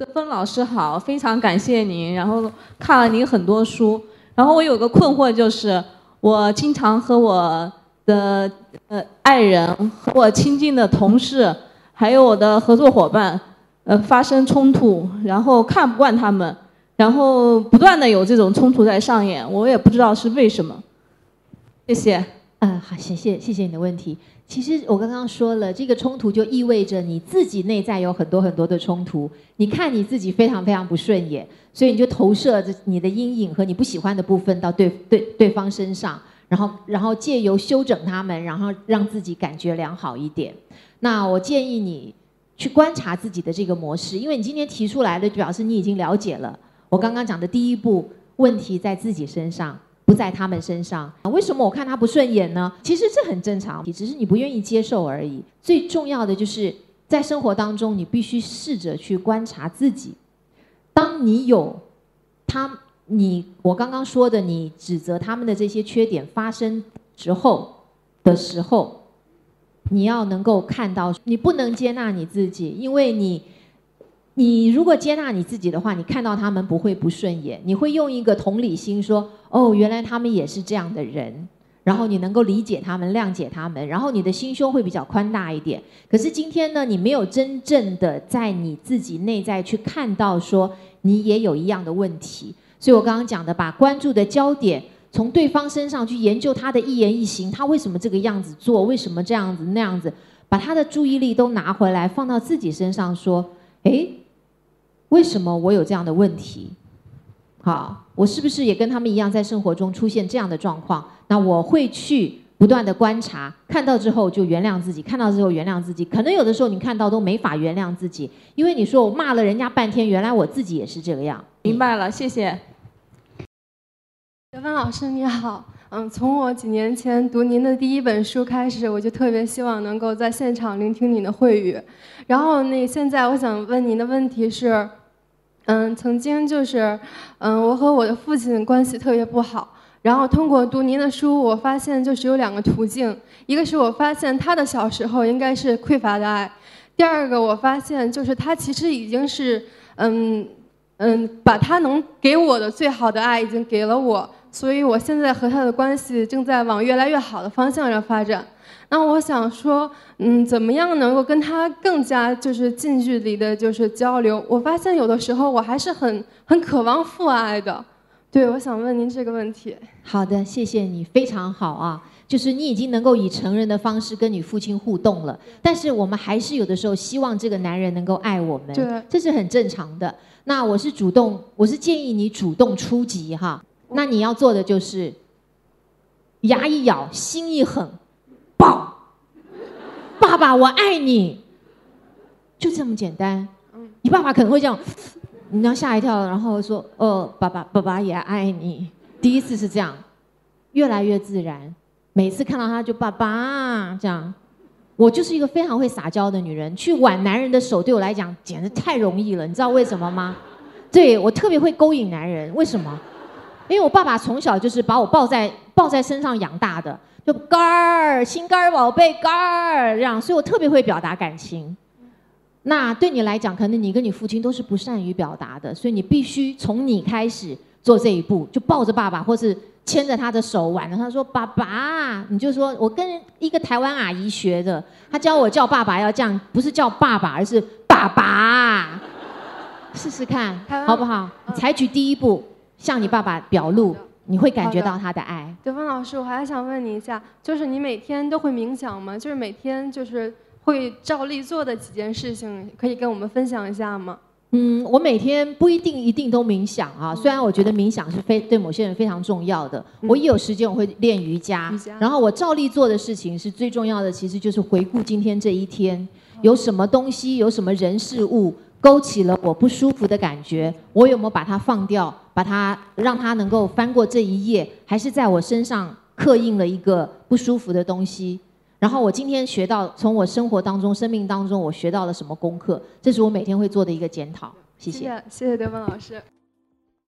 德芬老师好，非常感谢您。然后看了您很多书，然后我有个困惑就是，我经常和我的呃爱人、和我亲近的同事，还有我的合作伙伴，呃发生冲突，然后看不惯他们，然后不断的有这种冲突在上演，我也不知道是为什么。谢谢。嗯，好，谢谢，谢谢你的问题。其实我刚刚说了，这个冲突就意味着你自己内在有很多很多的冲突。你看你自己非常非常不顺眼，所以你就投射着你的阴影和你不喜欢的部分到对对对方身上，然后然后借由修整他们，然后让自己感觉良好一点。那我建议你去观察自己的这个模式，因为你今天提出来的，表示你已经了解了我刚刚讲的第一步，问题在自己身上。不在他们身上，为什么我看他不顺眼呢？其实这很正常，只是你不愿意接受而已。最重要的就是在生活当中，你必须试着去观察自己。当你有他，你我刚刚说的，你指责他们的这些缺点发生之后的时候，你要能够看到，你不能接纳你自己，因为你。你如果接纳你自己的话，你看到他们不会不顺眼，你会用一个同理心说：“哦，原来他们也是这样的人。”然后你能够理解他们、谅解他们，然后你的心胸会比较宽大一点。可是今天呢，你没有真正的在你自己内在去看到说你也有一样的问题，所以我刚刚讲的，把关注的焦点从对方身上去研究他的一言一行，他为什么这个样子做，为什么这样子那样子，把他的注意力都拿回来放到自己身上说：“哎。”为什么我有这样的问题？好，我是不是也跟他们一样，在生活中出现这样的状况？那我会去不断的观察，看到之后就原谅自己，看到之后原谅自己。可能有的时候你看到都没法原谅自己，因为你说我骂了人家半天，原来我自己也是这个样。明白了，谢谢。德芬老师你好。嗯，从我几年前读您的第一本书开始，我就特别希望能够在现场聆听您的会语。然后那现在我想问您的问题是。嗯，曾经就是，嗯，我和我的父亲关系特别不好。然后通过读您的书，我发现就是有两个途径：一个是我发现他的小时候应该是匮乏的爱；第二个我发现就是他其实已经是，嗯嗯，把他能给我的最好的爱已经给了我。所以我现在和他的关系正在往越来越好的方向上发展。那我想说，嗯，怎么样能够跟他更加就是近距离的，就是交流？我发现有的时候我还是很很渴望父爱的。对，我想问您这个问题。好的，谢谢你，非常好啊。就是你已经能够以成人的方式跟你父亲互动了，但是我们还是有的时候希望这个男人能够爱我们，对，这是很正常的。那我是主动，我是建议你主动出击哈。那你要做的就是牙一咬，心一狠。抱，爸爸，我爱你，就这么简单。你爸爸可能会这样，你要吓一跳，然后说：“哦，爸爸，爸爸也爱你。”第一次是这样，越来越自然。每次看到他就爸爸这样。我就是一个非常会撒娇的女人，去挽男人的手对我来讲简直太容易了。你知道为什么吗？对我特别会勾引男人，为什么？因为我爸爸从小就是把我抱在抱在身上养大的。就肝儿，心肝儿宝贝，肝儿这样，所以我特别会表达感情。那对你来讲，可能你跟你父亲都是不善于表达的，所以你必须从你开始做这一步，就抱着爸爸，或是牵着他的手挽着他说：“爸爸。”你就说：“我跟一个台湾阿姨学的，她教我叫爸爸要这样，不是叫爸爸，而是爸爸。”试试看好不好？采取第一步，向你爸爸表露。你会感觉到他的爱。德芬老师，我还想问你一下，就是你每天都会冥想吗？就是每天就是会照例做的几件事情，可以跟我们分享一下吗？嗯，我每天不一定一定都冥想啊。虽然我觉得冥想是非对某些人非常重要的，我一有时间我会练。瑜伽。然后我照例做的事情是最重要的，其实就是回顾今天这一天有什么东西，有什么人事物。勾起了我不舒服的感觉，我有没有把它放掉，把它让它能够翻过这一页，还是在我身上刻印了一个不舒服的东西？然后我今天学到，从我生活当中、生命当中，我学到了什么功课？这是我每天会做的一个检讨。谢谢，谢谢德文老师。